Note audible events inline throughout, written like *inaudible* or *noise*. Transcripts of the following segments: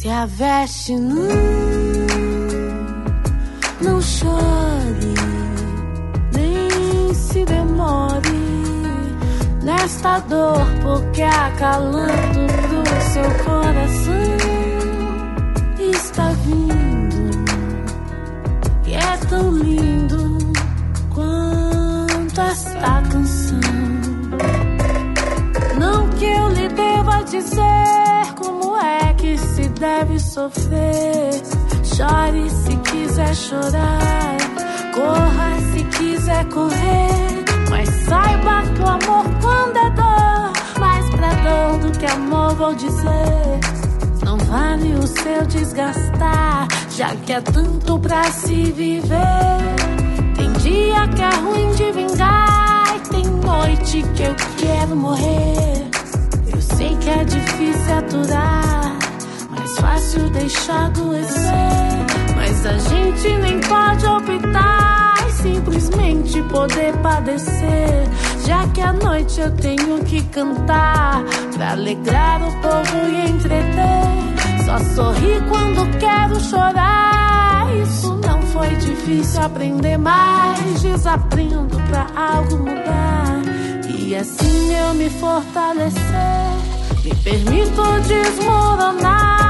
Se a veste não, não chore, nem se demore nesta dor, porque acalanto do seu coração está vindo e é tão lindo quanto esta canção. Não que eu lhe deva dizer deve sofrer. Chore se quiser chorar, corra se quiser correr. Mas saiba que o amor quando é dor, mais pra dor do que amor vou dizer. Não vale o seu desgastar, já que é tanto pra se viver. Tem dia que é ruim de vingar, e tem noite que eu quero morrer. Eu sei que é difícil aturar, fácil deixar adoecer. Mas a gente nem pode optar simplesmente poder padecer. Já que à noite eu tenho que cantar pra alegrar o povo e entreter. Só sorri quando quero chorar. Isso não foi difícil aprender, mas desaprendo pra algo mudar. E assim eu me fortalecer. Me permito desmoronar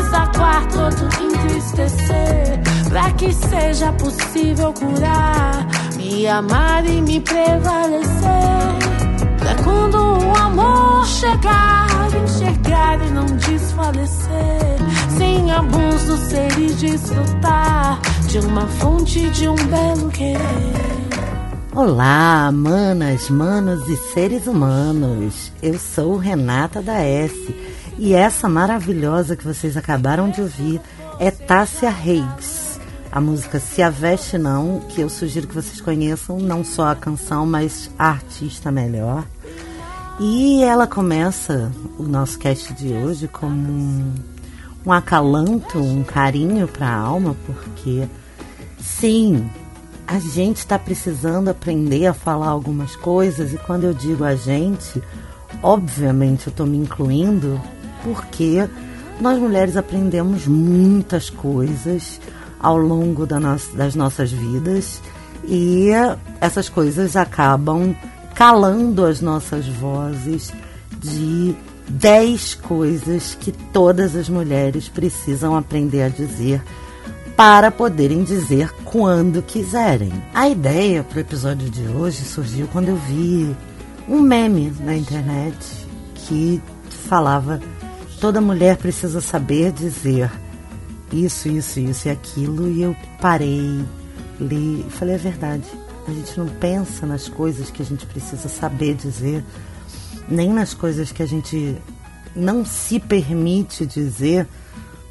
desaguar todo entristecer. Pra que seja possível curar, me amar e me prevalecer. Pra quando o amor chegar, enxergar e não desfalecer. Sem abuso, ser e desfrutar de uma fonte de um belo querer. Olá, manas, manos e seres humanos. Eu sou Renata da S e essa maravilhosa que vocês acabaram de ouvir é Tássia Reis. A música Se a Veste Não, que eu sugiro que vocês conheçam não só a canção, mas a artista melhor. E ela começa o nosso cast de hoje como um, um acalanto, um carinho para a alma, porque sim, a gente está precisando aprender a falar algumas coisas, e quando eu digo a gente, obviamente eu estou me incluindo, porque nós mulheres aprendemos muitas coisas ao longo da nossa, das nossas vidas e essas coisas acabam calando as nossas vozes de 10 coisas que todas as mulheres precisam aprender a dizer para poderem dizer quando quiserem. A ideia para o episódio de hoje surgiu quando eu vi um meme na internet que falava toda mulher precisa saber dizer isso, isso, isso e aquilo e eu parei, li e falei a verdade. A gente não pensa nas coisas que a gente precisa saber dizer, nem nas coisas que a gente não se permite dizer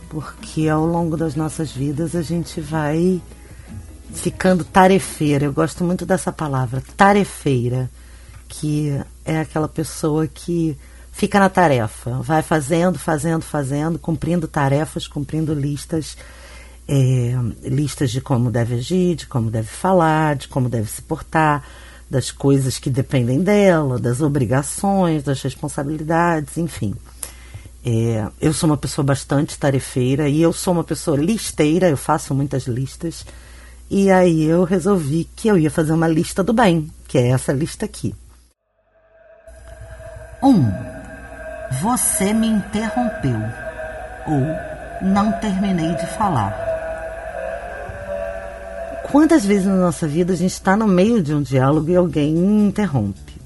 porque ao longo das nossas vidas a gente vai ficando tarefeira. Eu gosto muito dessa palavra, tarefeira, que é aquela pessoa que fica na tarefa, vai fazendo, fazendo, fazendo, cumprindo tarefas, cumprindo listas, é, listas de como deve agir, de como deve falar, de como deve se portar, das coisas que dependem dela, das obrigações, das responsabilidades, enfim. É, eu sou uma pessoa bastante tarefeira e eu sou uma pessoa listeira, eu faço muitas listas. E aí eu resolvi que eu ia fazer uma lista do bem, que é essa lista aqui. 1. Um, você me interrompeu. Ou não terminei de falar. Quantas vezes na nossa vida a gente está no meio de um diálogo e alguém interrompe?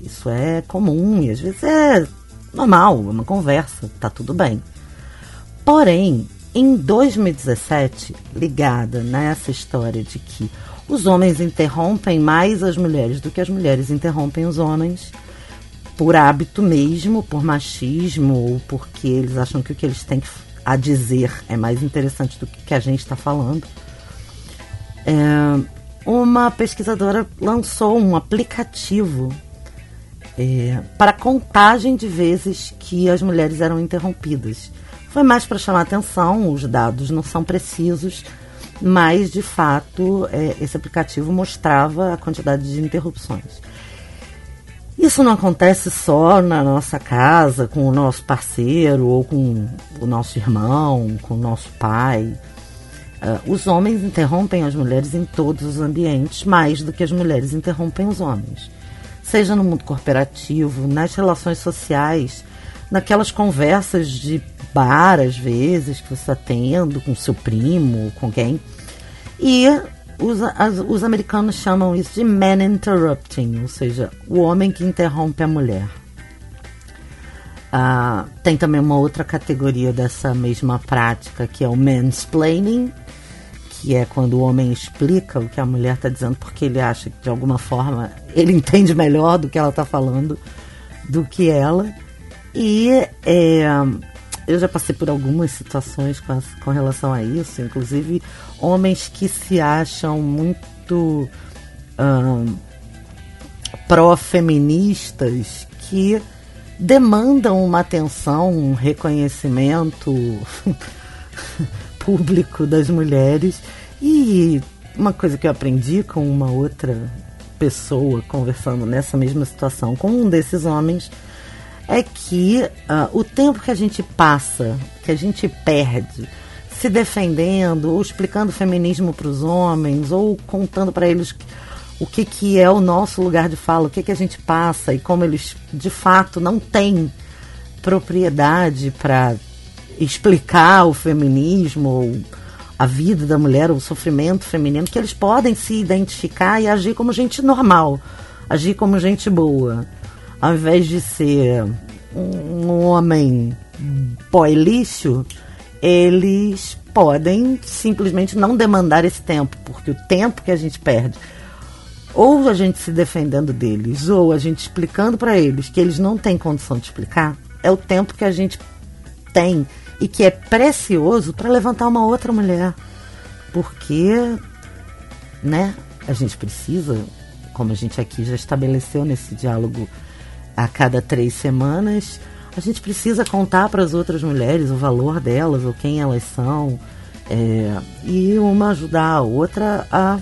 Isso é comum e às vezes é normal, uma conversa, tá tudo bem. Porém, em 2017, ligada nessa história de que os homens interrompem mais as mulheres do que as mulheres interrompem os homens, por hábito mesmo, por machismo, ou porque eles acham que o que eles têm a dizer é mais interessante do que a gente está falando. É, uma pesquisadora lançou um aplicativo é, para contagem de vezes que as mulheres eram interrompidas. Foi mais para chamar atenção, os dados não são precisos, mas de fato é, esse aplicativo mostrava a quantidade de interrupções. Isso não acontece só na nossa casa, com o nosso parceiro, ou com o nosso irmão, com o nosso pai. Uh, os homens interrompem as mulheres em todos os ambientes, mais do que as mulheres interrompem os homens. Seja no mundo corporativo, nas relações sociais, naquelas conversas de bar, às vezes, que você está tendo com seu primo, com quem. E os, as, os americanos chamam isso de man interrupting, ou seja, o homem que interrompe a mulher. Ah, tem também uma outra categoria dessa mesma prática, que é o mansplaining, que é quando o homem explica o que a mulher está dizendo porque ele acha que de alguma forma ele *laughs* entende melhor do que ela está falando do que ela. E é, eu já passei por algumas situações com, as, com relação a isso, inclusive homens que se acham muito um, pró-feministas que demandam uma atenção, um reconhecimento *laughs* público das mulheres. E uma coisa que eu aprendi com uma outra pessoa conversando nessa mesma situação com um desses homens é que uh, o tempo que a gente passa, que a gente perde se defendendo ou explicando o feminismo para os homens ou contando para eles o que, que é o nosso lugar de fala, o que, que a gente passa e como eles de fato não têm propriedade para explicar o feminismo ou a vida da mulher, o sofrimento feminino, que eles podem se identificar e agir como gente normal, agir como gente boa ao invés de ser um homem boy lixo, eles podem simplesmente não demandar esse tempo, porque o tempo que a gente perde, ou a gente se defendendo deles, ou a gente explicando para eles que eles não têm condição de explicar, é o tempo que a gente tem e que é precioso para levantar uma outra mulher. Porque, né, a gente precisa, como a gente aqui já estabeleceu nesse diálogo a cada três semanas, a gente precisa contar para as outras mulheres o valor delas, ou quem elas são, é, e uma ajudar a outra a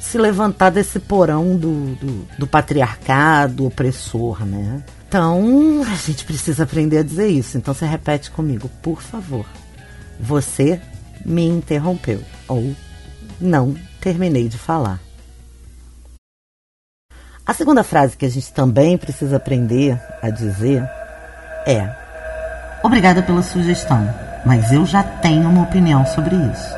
se levantar desse porão do, do, do patriarcado opressor, né? Então, a gente precisa aprender a dizer isso. Então, você repete comigo, por favor. Você me interrompeu. Ou não terminei de falar. A segunda frase que a gente também precisa aprender a dizer é: Obrigada pela sugestão, mas eu já tenho uma opinião sobre isso.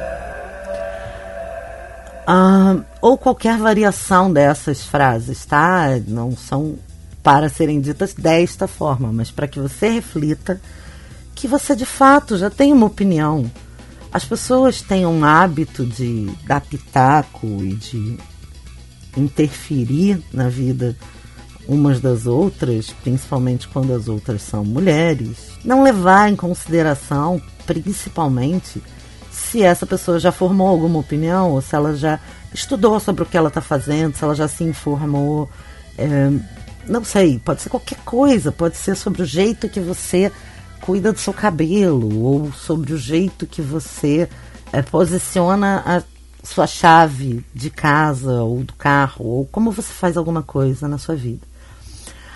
Ah, ou qualquer variação dessas frases, tá? Não são para serem ditas desta forma, mas para que você reflita que você de fato já tem uma opinião. As pessoas têm um hábito de dar pitaco e de interferir na vida umas das outras, principalmente quando as outras são mulheres, não levar em consideração, principalmente, se essa pessoa já formou alguma opinião, ou se ela já estudou sobre o que ela está fazendo, se ela já se informou. É, não sei, pode ser qualquer coisa, pode ser sobre o jeito que você cuida do seu cabelo, ou sobre o jeito que você é, posiciona a sua chave de casa ou do carro, ou como você faz alguma coisa na sua vida.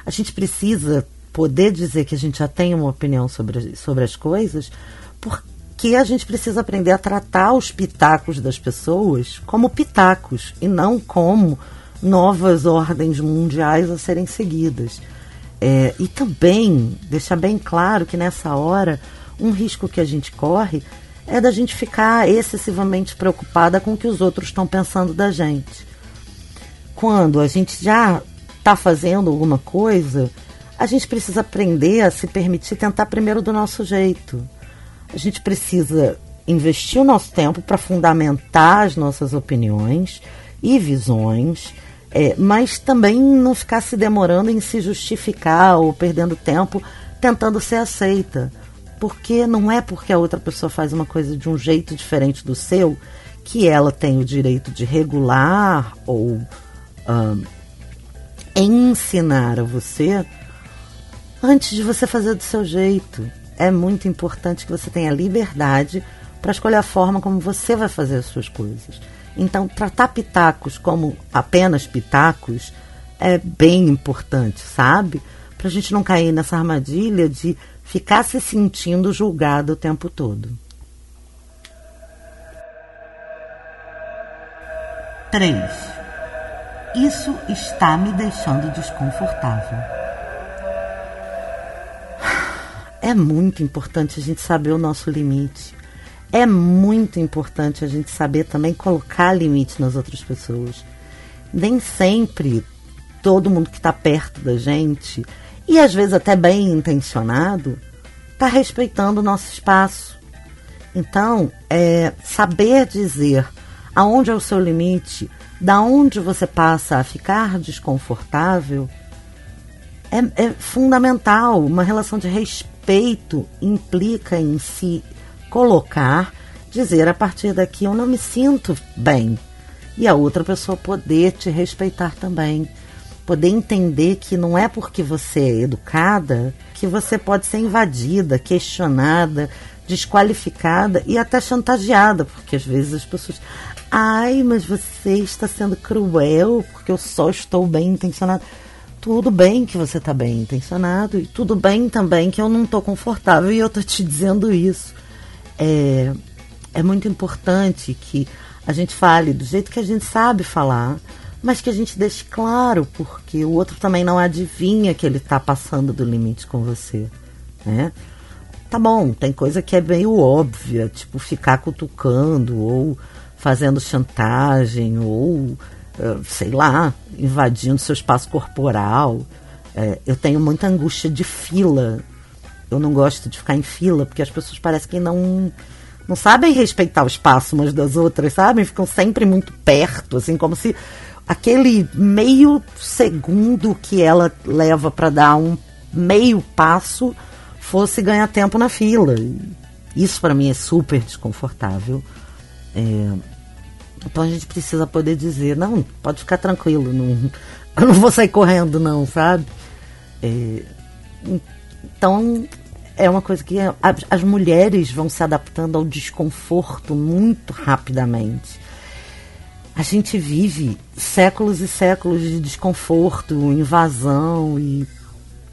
A gente precisa poder dizer que a gente já tem uma opinião sobre, sobre as coisas, porque a gente precisa aprender a tratar os pitacos das pessoas como pitacos e não como novas ordens mundiais a serem seguidas. É, e também deixar bem claro que nessa hora um risco que a gente corre é da gente ficar excessivamente preocupada com o que os outros estão pensando da gente. Quando a gente já está fazendo alguma coisa, a gente precisa aprender a se permitir tentar primeiro do nosso jeito. A gente precisa investir o nosso tempo para fundamentar as nossas opiniões e visões, é, mas também não ficar se demorando em se justificar ou perdendo tempo tentando ser aceita porque não é porque a outra pessoa faz uma coisa de um jeito diferente do seu que ela tem o direito de regular ou uh, ensinar a você antes de você fazer do seu jeito. É muito importante que você tenha liberdade para escolher a forma como você vai fazer as suas coisas. Então, tratar pitacos como apenas pitacos é bem importante, sabe? Para a gente não cair nessa armadilha de ficar se sentindo julgado o tempo todo. 3. Isso está me deixando desconfortável. É muito importante a gente saber o nosso limite. É muito importante a gente saber também colocar limite nas outras pessoas. Nem sempre todo mundo que está perto da gente e às vezes até bem intencionado, está respeitando o nosso espaço. Então, é, saber dizer aonde é o seu limite, da onde você passa a ficar desconfortável, é, é fundamental. Uma relação de respeito implica em se colocar, dizer a partir daqui eu não me sinto bem. E a outra pessoa poder te respeitar também poder entender que não é porque você é educada que você pode ser invadida, questionada, desqualificada e até chantageada, porque às vezes as pessoas, ai, mas você está sendo cruel porque eu só estou bem intencionado. Tudo bem que você está bem intencionado e tudo bem também que eu não estou confortável e eu estou te dizendo isso. É, é muito importante que a gente fale do jeito que a gente sabe falar, mas que a gente deixe claro, porque o outro também não adivinha que ele está passando do limite com você, né? Tá bom, tem coisa que é meio óbvia, tipo ficar cutucando ou fazendo chantagem ou eh, sei lá, invadindo seu espaço corporal. É, eu tenho muita angústia de fila. Eu não gosto de ficar em fila porque as pessoas parecem que não não sabem respeitar o espaço umas das outras, sabem? Ficam sempre muito perto, assim como se aquele meio segundo que ela leva para dar um meio passo fosse ganhar tempo na fila. Isso para mim é super desconfortável. É, então a gente precisa poder dizer, não, pode ficar tranquilo, não, *laughs* eu não vou sair correndo não, sabe? É, então é uma coisa que as mulheres vão se adaptando ao desconforto muito rapidamente a gente vive séculos e séculos de desconforto, invasão e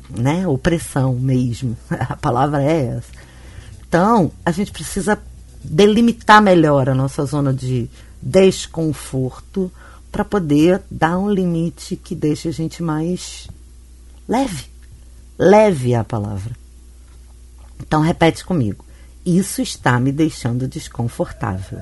né, opressão mesmo. *laughs* A palavra é essa. Então, a gente precisa delimitar melhor a nossa zona de desconforto para poder dar um limite que deixe a gente mais leve. Leve é a palavra. Então, repete comigo. Isso está me deixando desconfortável.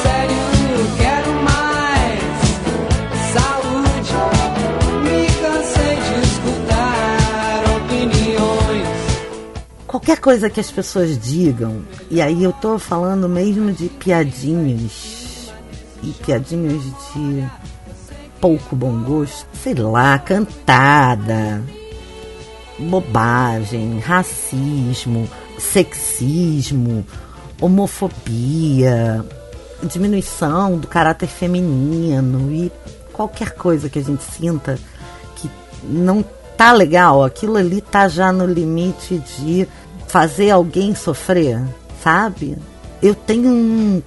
qualquer coisa que as pessoas digam, e aí eu tô falando mesmo de piadinhas e piadinhas de pouco bom gosto, sei lá, cantada, bobagem, racismo, sexismo, homofobia, diminuição do caráter feminino e qualquer coisa que a gente sinta que não tá legal, aquilo ali tá já no limite de fazer alguém sofrer, sabe? Eu tenho um,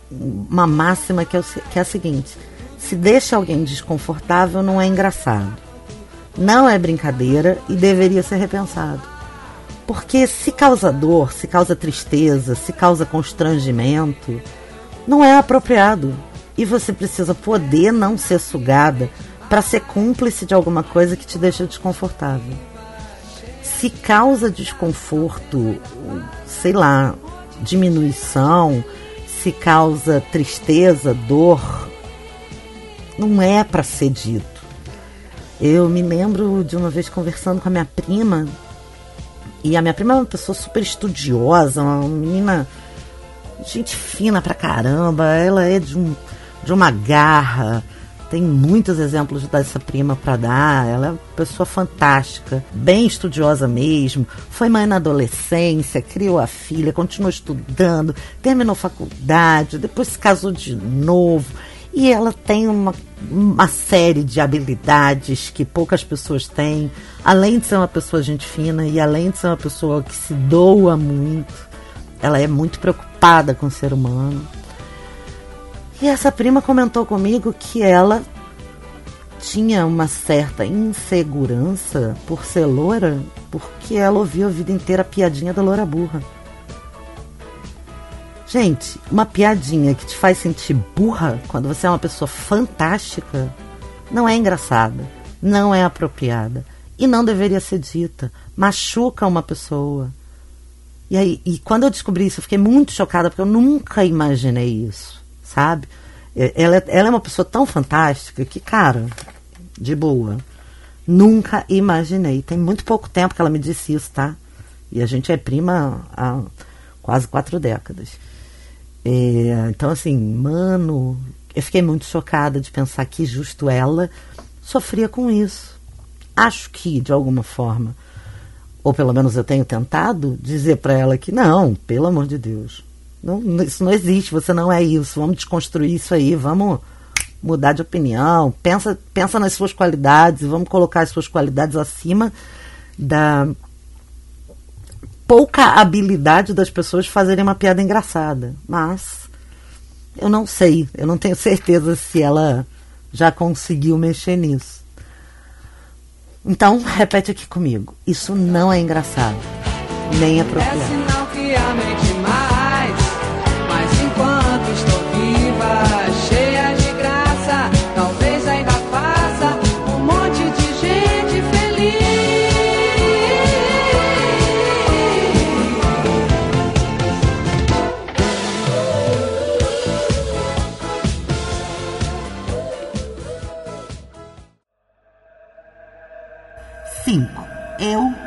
uma máxima que é, que é a seguinte: se deixa alguém desconfortável, não é engraçado. Não é brincadeira e deveria ser repensado. Porque se causa dor, se causa tristeza, se causa constrangimento, não é apropriado. E você precisa poder não ser sugada para ser cúmplice de alguma coisa que te deixa desconfortável se causa desconforto, sei lá, diminuição, se causa tristeza, dor, não é para ser dito. Eu me lembro de uma vez conversando com a minha prima, e a minha prima é uma pessoa super estudiosa, uma menina, gente fina pra caramba, ela é de, um, de uma garra, tem muitos exemplos dessa prima para dar. Ela é uma pessoa fantástica, bem estudiosa mesmo. Foi mãe na adolescência, criou a filha, continuou estudando, terminou faculdade, depois se casou de novo. E ela tem uma, uma série de habilidades que poucas pessoas têm. Além de ser uma pessoa gente fina e além de ser uma pessoa que se doa muito, ela é muito preocupada com o ser humano. E essa prima comentou comigo que ela tinha uma certa insegurança por ser loura, porque ela ouviu a vida inteira a piadinha da loura burra. Gente, uma piadinha que te faz sentir burra quando você é uma pessoa fantástica não é engraçada, não é apropriada e não deveria ser dita. Machuca uma pessoa. E aí, e quando eu descobri isso, eu fiquei muito chocada porque eu nunca imaginei isso, sabe? É, ela, ela é uma pessoa tão fantástica que, cara, de boa. Nunca imaginei. Tem muito pouco tempo que ela me disse isso, tá? E a gente é prima há quase quatro décadas. É, então, assim, mano, eu fiquei muito chocada de pensar que justo ela sofria com isso. Acho que, de alguma forma, ou pelo menos eu tenho tentado dizer para ela que não, pelo amor de Deus, não, isso não existe, você não é isso, vamos desconstruir isso aí, vamos mudar de opinião, pensa, pensa nas suas qualidades, vamos colocar as suas qualidades acima da pouca habilidade das pessoas fazerem uma piada engraçada. Mas eu não sei, eu não tenho certeza se ela já conseguiu mexer nisso. Então, repete aqui comigo. Isso não é engraçado, nem apropriado. É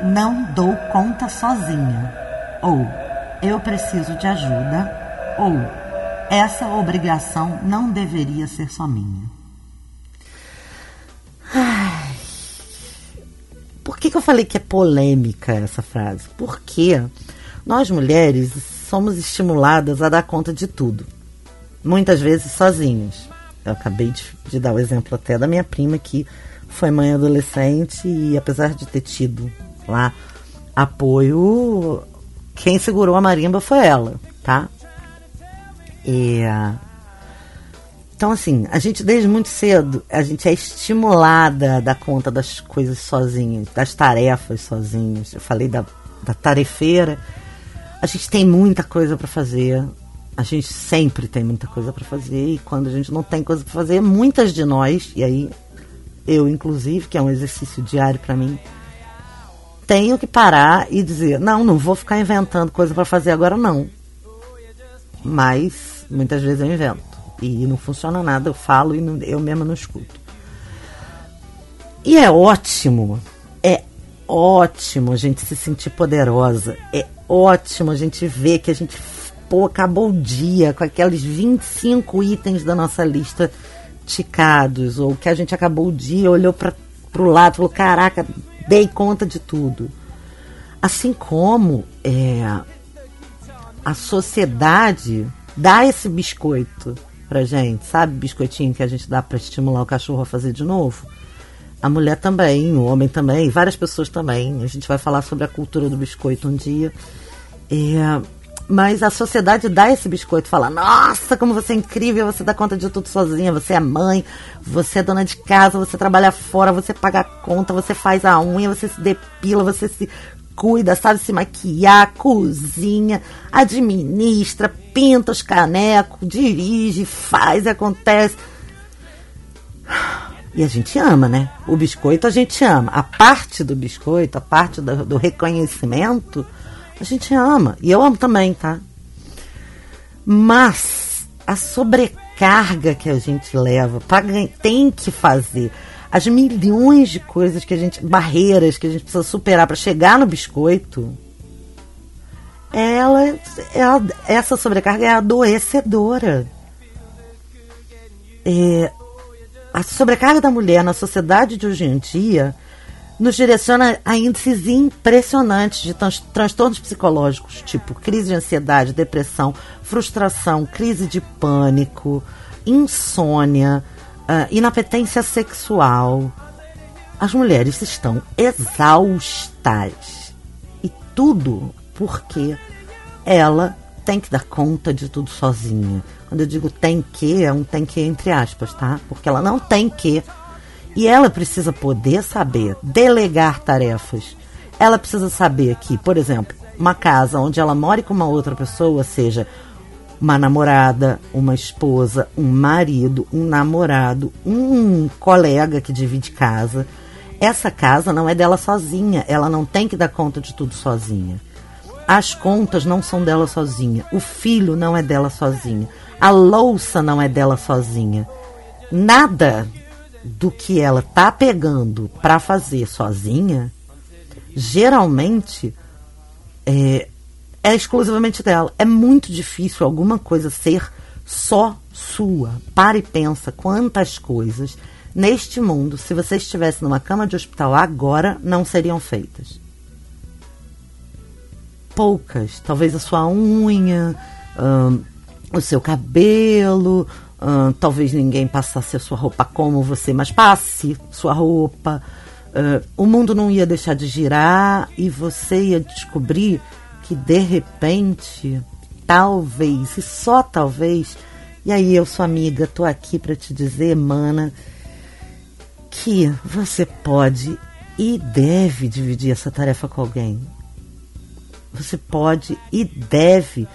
não dou conta sozinha, ou eu preciso de ajuda, ou essa obrigação não deveria ser só minha. Ai, por que, que eu falei que é polêmica essa frase? Porque nós mulheres somos estimuladas a dar conta de tudo, muitas vezes sozinhas. Eu acabei de, de dar o exemplo até da minha prima que foi mãe adolescente e apesar de ter tido lá apoio. Quem segurou a marimba foi ela, tá? E, então, assim, a gente desde muito cedo, a gente é estimulada a dar conta das coisas sozinhas, das tarefas sozinhas. Eu falei da, da tarefeira. A gente tem muita coisa para fazer. A gente sempre tem muita coisa para fazer. E quando a gente não tem coisa para fazer, muitas de nós, e aí eu inclusive, que é um exercício diário para mim, tenho que parar e dizer: não, não vou ficar inventando coisa para fazer agora, não. Mas muitas vezes eu invento e não funciona nada, eu falo e não, eu mesma não escuto. E é ótimo, é ótimo a gente se sentir poderosa, é ótimo a gente ver que a gente pô, acabou o dia com aqueles 25 itens da nossa lista ticados, ou que a gente acabou o dia, olhou para o lado e falou: caraca, dei conta de tudo. Assim como é, a sociedade dá esse biscoito pra gente, sabe? Biscoitinho que a gente dá para estimular o cachorro a fazer de novo. A mulher também, o homem também, várias pessoas também. A gente vai falar sobre a cultura do biscoito um dia. É, mas a sociedade dá esse biscoito, fala: Nossa, como você é incrível, você dá conta de tudo sozinha, você é mãe, você é dona de casa, você trabalha fora, você paga a conta, você faz a unha, você se depila, você se cuida, sabe se maquiar, cozinha, administra, pinta os canecos, dirige, faz acontece. E a gente ama, né? O biscoito a gente ama. A parte do biscoito, a parte do, do reconhecimento a gente ama. E eu amo também, tá? Mas a sobrecarga que a gente leva para tem que fazer as milhões de coisas que a gente barreiras que a gente precisa superar para chegar no biscoito ela, ela essa sobrecarga é adoecedora é, a sobrecarga da mulher na sociedade de hoje em dia nos direciona a índices impressionantes de trans transtornos psicológicos, tipo crise de ansiedade, depressão, frustração, crise de pânico, insônia, uh, inapetência sexual. As mulheres estão exaustas. E tudo porque ela tem que dar conta de tudo sozinha. Quando eu digo tem que, é um tem que entre aspas, tá? Porque ela não tem que e ela precisa poder saber delegar tarefas. Ela precisa saber que, por exemplo, uma casa onde ela mora com uma outra pessoa, seja uma namorada, uma esposa, um marido, um namorado, um colega que divide casa. Essa casa não é dela sozinha, ela não tem que dar conta de tudo sozinha. As contas não são dela sozinha, o filho não é dela sozinha, a louça não é dela sozinha. Nada do que ela tá pegando para fazer sozinha, geralmente é, é exclusivamente dela. É muito difícil alguma coisa ser só sua. Para e pensa quantas coisas neste mundo, se você estivesse numa cama de hospital agora, não seriam feitas. Poucas. Talvez a sua unha, hum, o seu cabelo, Talvez ninguém passasse a sua roupa como você, mas passe sua roupa. Uh, o mundo não ia deixar de girar e você ia descobrir que de repente, talvez, e só talvez, e aí eu, sua amiga, tô aqui para te dizer, mana, que você pode e deve dividir essa tarefa com alguém. Você pode e deve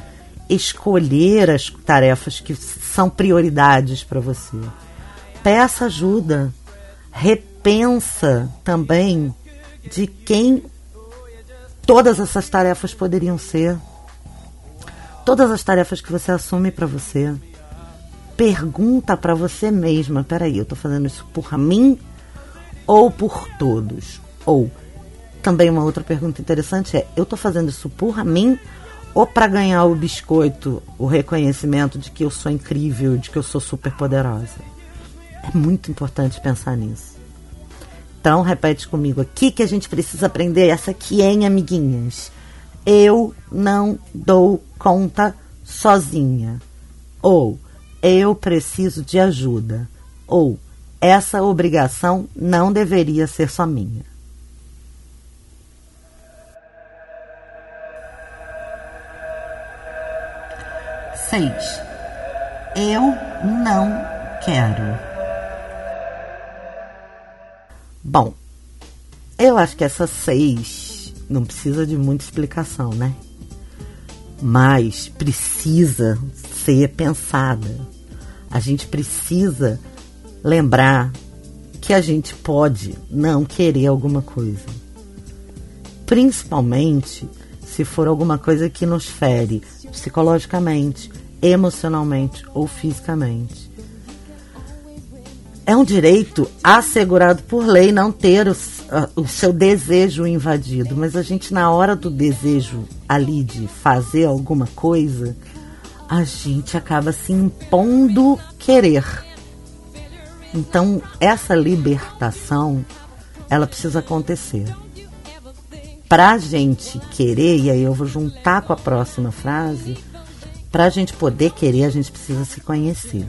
escolher as tarefas que são prioridades para você. Peça ajuda. Repensa também de quem todas essas tarefas poderiam ser. Todas as tarefas que você assume para você. Pergunta para você mesma: peraí, eu estou fazendo isso por mim ou por todos? Ou também uma outra pergunta interessante é: eu estou fazendo isso por mim ou para ganhar o biscoito, o reconhecimento de que eu sou incrível, de que eu sou super poderosa. É muito importante pensar nisso. Então, repete comigo aqui que a gente precisa aprender essa aqui, hein, amiguinhas? Eu não dou conta sozinha. Ou eu preciso de ajuda. Ou essa obrigação não deveria ser só minha. 6. Eu não quero. Bom, eu acho que essa 6 não precisa de muita explicação, né? Mas precisa ser pensada. A gente precisa lembrar que a gente pode não querer alguma coisa. Principalmente se for alguma coisa que nos fere psicologicamente, emocionalmente ou fisicamente. É um direito assegurado por lei não ter o, o seu desejo invadido, mas a gente, na hora do desejo ali de fazer alguma coisa, a gente acaba se impondo querer. Então, essa libertação, ela precisa acontecer. Para a gente querer, e aí eu vou juntar com a próxima frase, para a gente poder querer, a gente precisa se conhecer.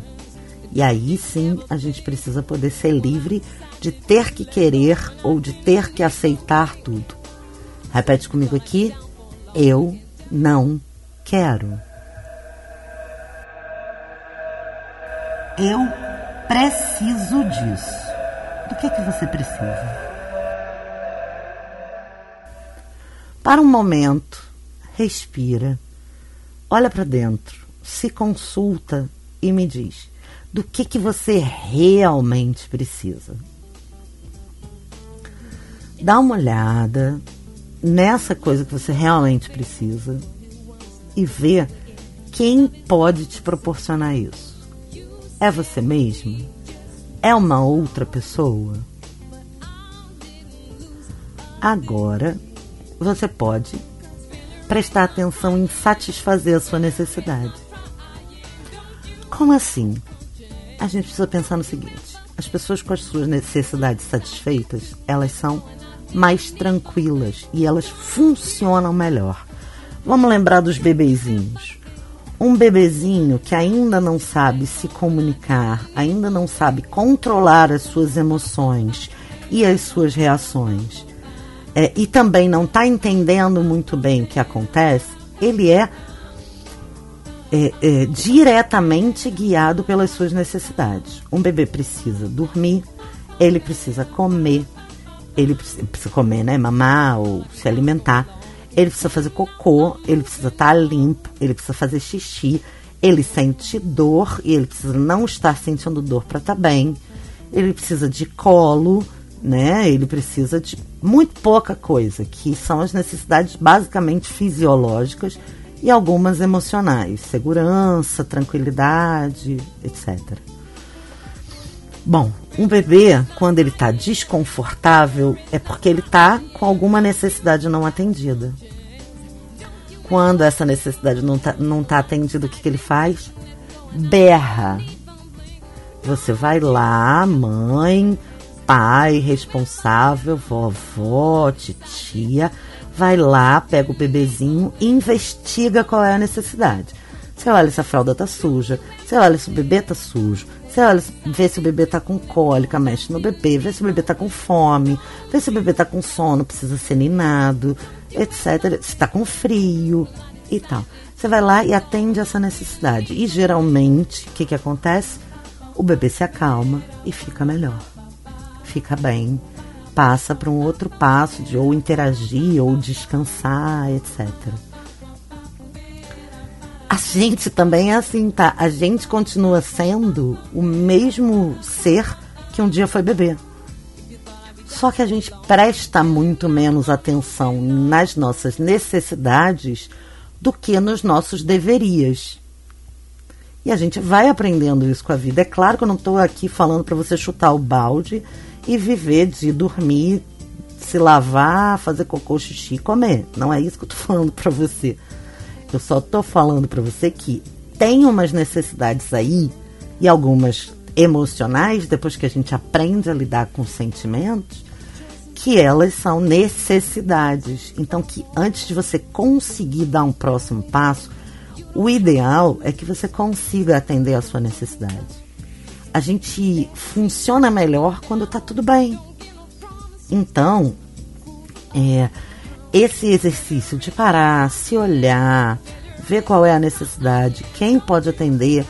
E aí sim a gente precisa poder ser livre de ter que querer ou de ter que aceitar tudo. Repete comigo aqui. Eu não quero. Eu preciso disso. Do que, que você precisa? Para um momento, respira olha para dentro, se consulta e me diz do que, que você realmente precisa. Dá uma olhada nessa coisa que você realmente precisa e vê quem pode te proporcionar isso. É você mesmo? É uma outra pessoa? Agora você pode prestar atenção em satisfazer a sua necessidade. Como assim? A gente precisa pensar no seguinte: as pessoas com as suas necessidades satisfeitas, elas são mais tranquilas e elas funcionam melhor. Vamos lembrar dos bebezinhos. Um bebezinho que ainda não sabe se comunicar, ainda não sabe controlar as suas emoções e as suas reações, é, e também não está entendendo muito bem o que acontece, ele é, é, é diretamente guiado pelas suas necessidades. Um bebê precisa dormir, ele precisa comer, ele precisa comer, né? Mamar ou se alimentar. Ele precisa fazer cocô, ele precisa estar tá limpo, ele precisa fazer xixi, ele sente dor e ele precisa não estar sentindo dor para estar tá bem. Ele precisa de colo, né? Ele precisa de muito pouca coisa, que são as necessidades basicamente fisiológicas e algumas emocionais, segurança, tranquilidade, etc. Bom, um bebê, quando ele está desconfortável, é porque ele está com alguma necessidade não atendida. Quando essa necessidade não está não tá atendida, o que, que ele faz? Berra. Você vai lá, mãe, pai responsável, vovó, titia, vai lá, pega o bebezinho e investiga qual é a necessidade. Você olha se a fralda tá suja, você olha se o bebê tá sujo, você olha, vê se o bebê tá com cólica, mexe no bebê, vê se o bebê tá com fome, vê se o bebê tá com sono, precisa ser ninado, etc. Se tá com frio e tal. Você vai lá e atende essa necessidade. E geralmente, o que, que acontece? O bebê se acalma e fica melhor fica bem, passa para um outro passo de ou interagir ou descansar, etc. A gente também é assim, tá? A gente continua sendo o mesmo ser que um dia foi bebê. Só que a gente presta muito menos atenção nas nossas necessidades do que nos nossos deverias. E a gente vai aprendendo isso com a vida. É claro que eu não estou aqui falando para você chutar o balde e viver de dormir, se lavar, fazer cocô, xixi e comer. Não é isso que eu tô *laughs* falando para você. Eu só tô falando para você que tem umas necessidades aí e algumas emocionais, depois que a gente aprende a lidar com sentimentos, que elas são necessidades. Então que antes de você conseguir dar um próximo passo, o ideal é que você consiga atender a sua necessidade a gente funciona melhor quando está tudo bem. Então, é, esse exercício de parar, se olhar, ver qual é a necessidade, quem pode atender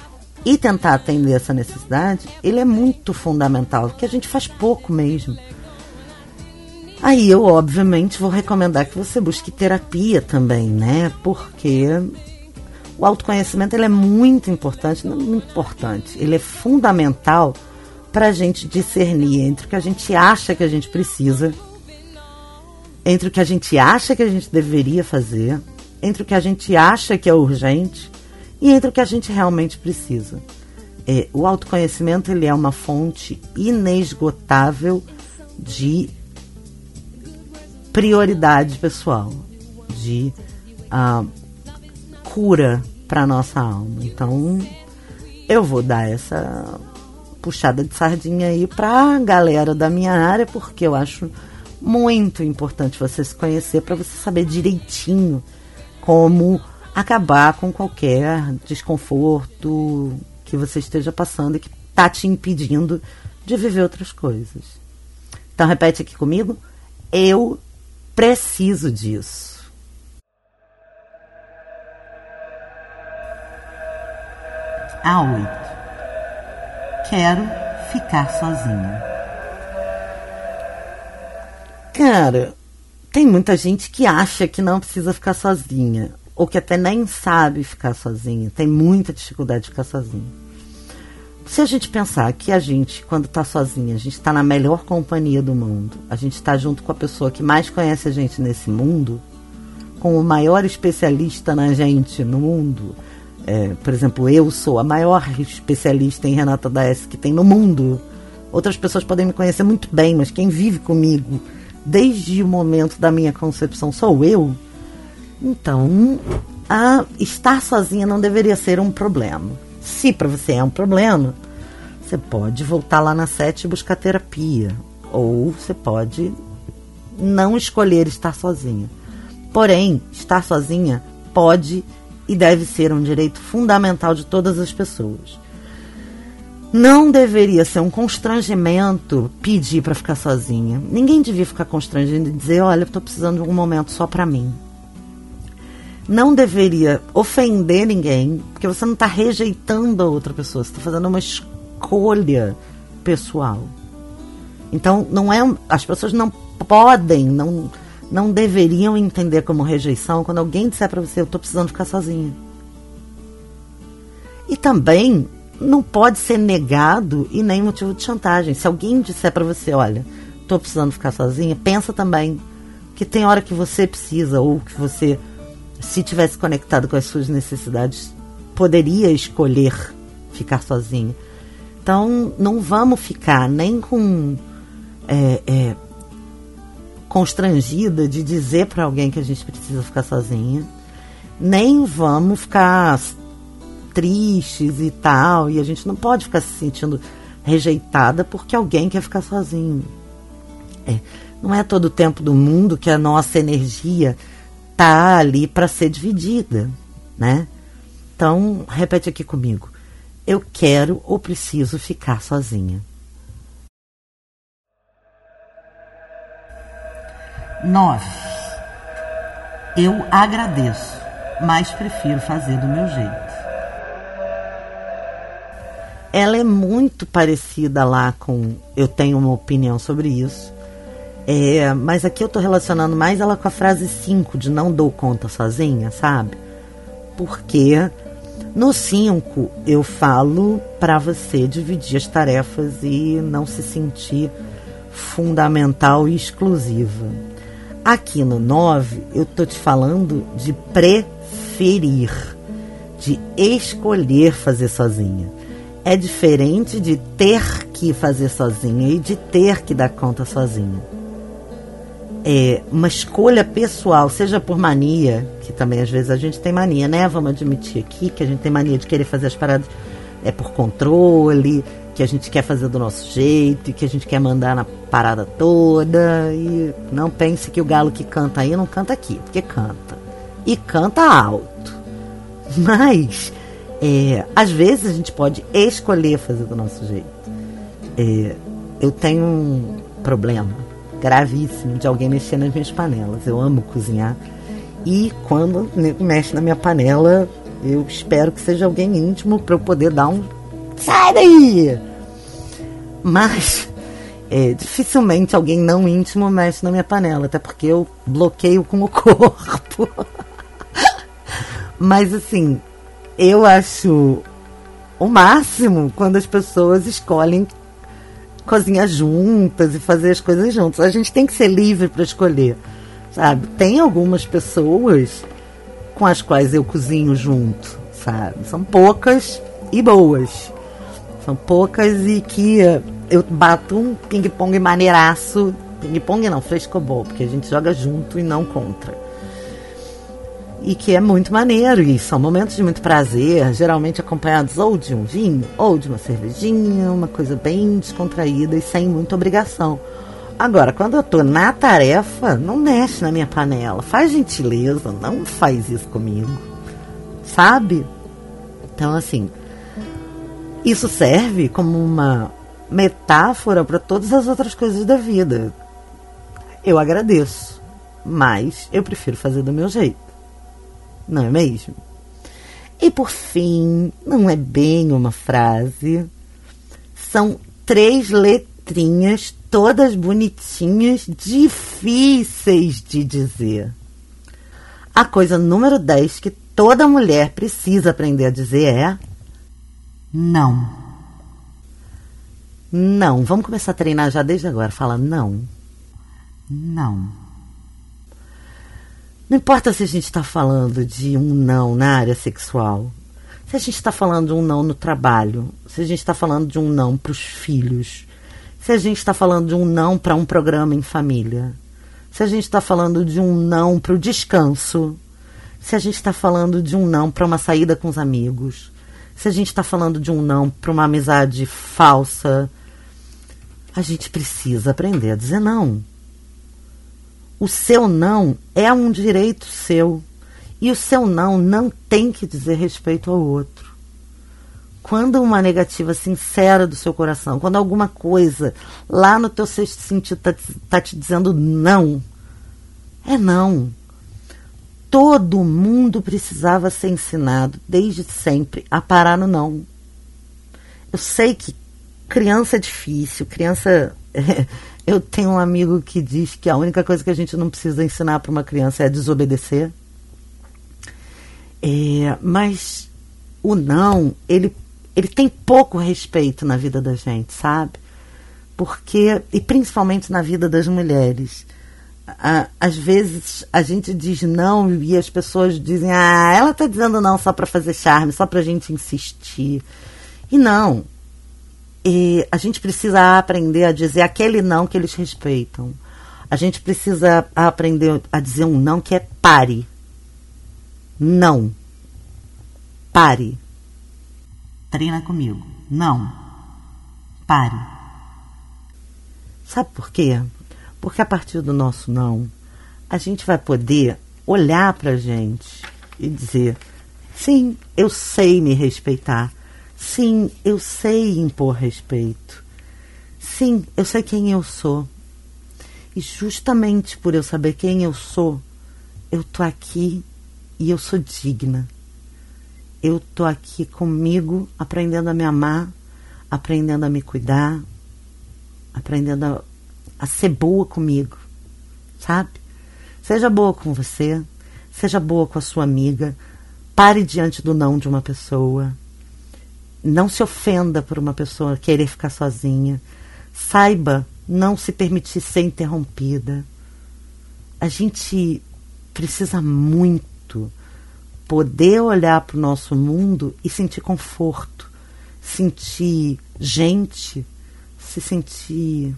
e tentar atender essa necessidade, ele é muito fundamental, porque a gente faz pouco mesmo. Aí eu, obviamente, vou recomendar que você busque terapia também, né? Porque o autoconhecimento ele é muito importante, não muito importante, ele é fundamental para a gente discernir entre o que a gente acha que a gente precisa, entre o que a gente acha que a gente deveria fazer, entre o que a gente acha que é urgente e entre o que a gente realmente precisa. É, o autoconhecimento ele é uma fonte inesgotável de prioridade pessoal, de uh, cura para nossa alma. Então, eu vou dar essa puxada de sardinha aí para a galera da minha área, porque eu acho muito importante você se conhecer para você saber direitinho como acabar com qualquer desconforto que você esteja passando e que está te impedindo de viver outras coisas. Então repete aqui comigo. Eu preciso disso. A 8. Quero ficar sozinha. Cara, tem muita gente que acha que não precisa ficar sozinha, ou que até nem sabe ficar sozinha, tem muita dificuldade de ficar sozinha. Se a gente pensar que a gente, quando está sozinha, a gente está na melhor companhia do mundo, a gente está junto com a pessoa que mais conhece a gente nesse mundo, com o maior especialista na gente no mundo, é, por exemplo, eu sou a maior especialista em Renata Daes que tem no mundo. Outras pessoas podem me conhecer muito bem, mas quem vive comigo desde o momento da minha concepção sou eu. Então, estar sozinha não deveria ser um problema. Se para você é um problema, Você pode voltar lá na sete e buscar terapia. Ou você pode não escolher estar sozinha. Porém, estar sozinha pode e deve ser um direito fundamental de todas as pessoas. Não deveria ser um constrangimento pedir para ficar sozinha. Ninguém devia ficar constrangido e dizer: Olha, estou precisando de um momento só para mim. Não deveria ofender ninguém, porque você não está rejeitando a outra pessoa, você está fazendo uma escolha pessoal. Então, não é, as pessoas não podem, não, não deveriam entender como rejeição quando alguém disser para você: Eu estou precisando ficar sozinha. E também não pode ser negado e nem motivo de chantagem. Se alguém disser para você, olha, estou precisando ficar sozinha, pensa também que tem hora que você precisa ou que você, se tivesse conectado com as suas necessidades, poderia escolher ficar sozinha. Então, não vamos ficar nem com é, é, constrangida de dizer para alguém que a gente precisa ficar sozinha, nem vamos ficar tristes e tal, e a gente não pode ficar se sentindo rejeitada porque alguém quer ficar sozinho. É, não é todo o tempo do mundo que a nossa energia tá ali para ser dividida, né? Então, repete aqui comigo. Eu quero ou preciso ficar sozinha. Nove. Eu agradeço, mas prefiro fazer do meu jeito ela é muito parecida lá com. Eu tenho uma opinião sobre isso. É, mas aqui eu estou relacionando mais ela com a frase 5 de não dou conta sozinha, sabe? Porque no 5 eu falo para você dividir as tarefas e não se sentir fundamental e exclusiva. Aqui no 9 eu tô te falando de preferir, de escolher fazer sozinha é diferente de ter que fazer sozinha e de ter que dar conta sozinha. É uma escolha pessoal, seja por mania, que também às vezes a gente tem mania, né? Vamos admitir aqui que a gente tem mania de querer fazer as paradas é por controle, que a gente quer fazer do nosso jeito, que a gente quer mandar na parada toda. E não pense que o galo que canta aí não canta aqui, porque canta. E canta alto. *laughs* Mas é, às vezes a gente pode escolher fazer do nosso jeito. É, eu tenho um problema gravíssimo de alguém mexer nas minhas panelas. Eu amo cozinhar. E quando mexe na minha panela, eu espero que seja alguém íntimo para eu poder dar um. Sai daí! Mas é, dificilmente alguém não íntimo mexe na minha panela, até porque eu bloqueio com o *laughs* corpo. Mas assim, eu acho o máximo quando as pessoas escolhem cozinhar juntas e fazer as coisas juntas. A gente tem que ser livre para escolher, sabe? Tem algumas pessoas com as quais eu cozinho junto, sabe? São poucas e boas. São poucas e que eu bato um ping-pong maneiraço. Ping-pong não, frescobol, porque a gente joga junto e não contra e que é muito maneiro e são momentos de muito prazer, geralmente acompanhados ou de um vinho ou de uma cervejinha, uma coisa bem descontraída e sem muita obrigação. Agora, quando eu tô na tarefa, não mexe na minha panela, faz gentileza, não faz isso comigo, sabe? Então, assim, isso serve como uma metáfora para todas as outras coisas da vida. Eu agradeço, mas eu prefiro fazer do meu jeito não é mesmo? E por fim, não é bem uma frase, são três letrinhas, todas bonitinhas, difíceis de dizer. A coisa número 10 que toda mulher precisa aprender a dizer é não. Não. Vamos começar a treinar já desde agora. Fala não. Não. Não importa se a gente está falando de um não na área sexual, se a gente está falando de um não no trabalho, se a gente está falando de um não para os filhos, se a gente está falando de um não para um programa em família, se a gente está falando de um não para o descanso, se a gente está falando de um não para uma saída com os amigos, se a gente está falando de um não para uma amizade falsa, a gente precisa aprender a dizer não. O seu não é um direito seu. E o seu não não tem que dizer respeito ao outro. Quando uma negativa sincera do seu coração, quando alguma coisa lá no teu sexto sentido está tá te dizendo não, é não. Todo mundo precisava ser ensinado, desde sempre, a parar no não. Eu sei que criança é difícil, criança. *laughs* Eu tenho um amigo que diz que a única coisa que a gente não precisa ensinar para uma criança é desobedecer. É, mas o não, ele, ele tem pouco respeito na vida da gente, sabe? Porque, e principalmente na vida das mulheres. Às vezes a gente diz não e as pessoas dizem, ah, ela está dizendo não só para fazer charme, só para a gente insistir. E não. E a gente precisa aprender a dizer aquele não que eles respeitam. A gente precisa aprender a dizer um não que é pare. Não. Pare. Treina comigo. Não. Pare. Sabe por quê? Porque a partir do nosso não, a gente vai poder olhar para a gente e dizer: sim, eu sei me respeitar. Sim, eu sei impor respeito. Sim, eu sei quem eu sou. E justamente por eu saber quem eu sou, eu tô aqui e eu sou digna. Eu tô aqui comigo, aprendendo a me amar, aprendendo a me cuidar, aprendendo a, a ser boa comigo, sabe? Seja boa com você, seja boa com a sua amiga, pare diante do não de uma pessoa. Não se ofenda por uma pessoa querer ficar sozinha. Saiba não se permitir ser interrompida. A gente precisa muito poder olhar para o nosso mundo e sentir conforto, sentir gente, se sentir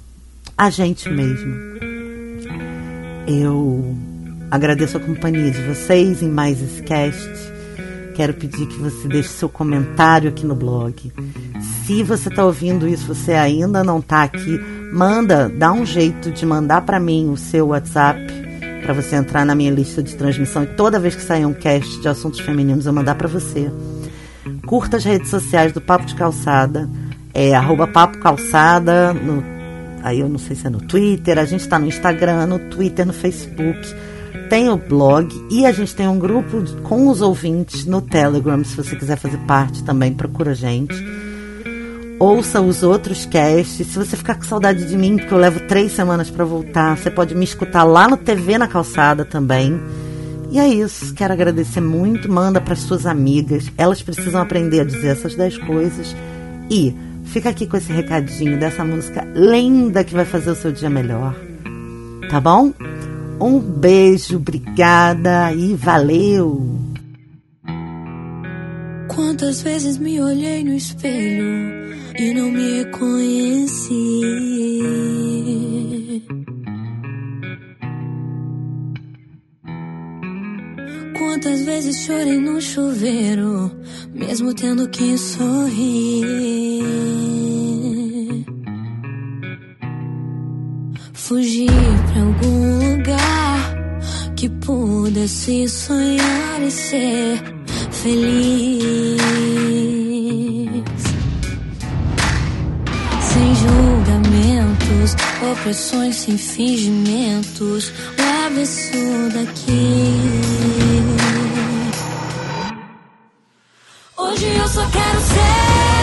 a gente mesmo. Eu agradeço a companhia de vocês em mais esse cast. Quero pedir que você deixe seu comentário aqui no blog. Se você está ouvindo isso, você ainda não está aqui, manda, dá um jeito de mandar para mim o seu WhatsApp para você entrar na minha lista de transmissão e toda vez que sair um cast de assuntos femininos eu mandar para você. Curta as redes sociais do Papo de Calçada, é arroba Papo Calçada, no, aí eu não sei se é no Twitter, a gente está no Instagram, no Twitter, no Facebook, tem o blog e a gente tem um grupo com os ouvintes no Telegram, se você quiser fazer parte também, procura a gente ouça os outros casts. Se você ficar com saudade de mim, porque eu levo três semanas para voltar, você pode me escutar lá no TV na Calçada também. E é isso. Quero agradecer muito. Manda para suas amigas. Elas precisam aprender a dizer essas dez coisas. E fica aqui com esse recadinho dessa música linda que vai fazer o seu dia melhor. Tá bom? Um beijo, obrigada e valeu! Quantas vezes me olhei no espelho e não me reconheci. Quantas vezes chorei no chuveiro, mesmo tendo que sorrir. Fugir pra algum lugar que pudesse sonhar e ser feliz. julgamentos, opressões sem fingimentos. Leve isso daqui. Eu só quero ser.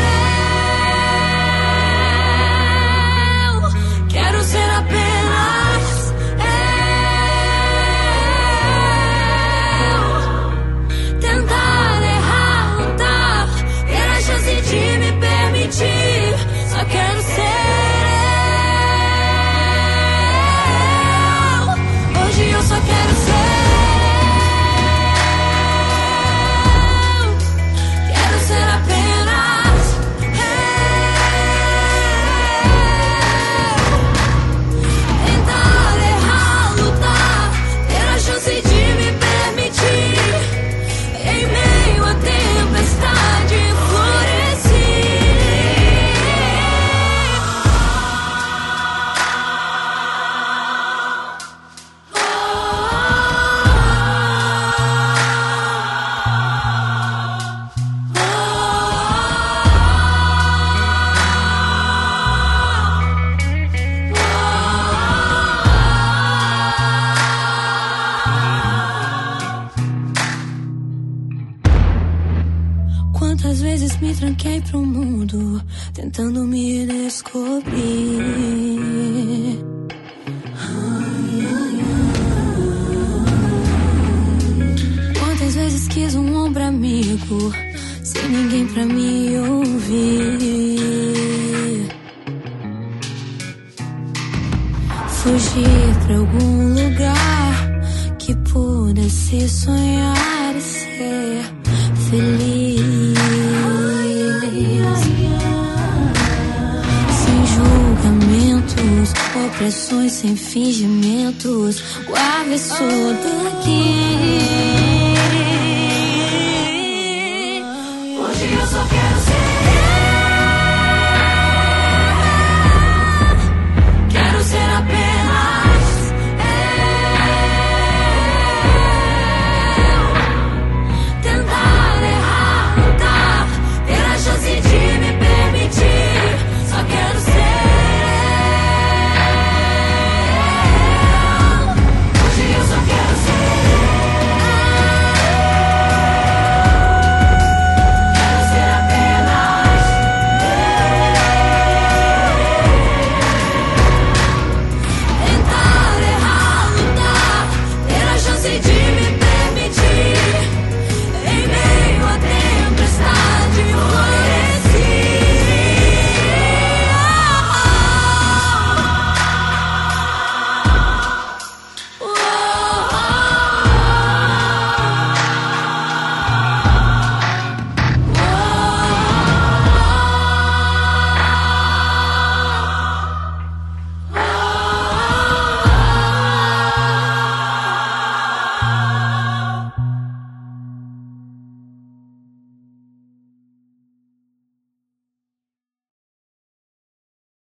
i can't ser.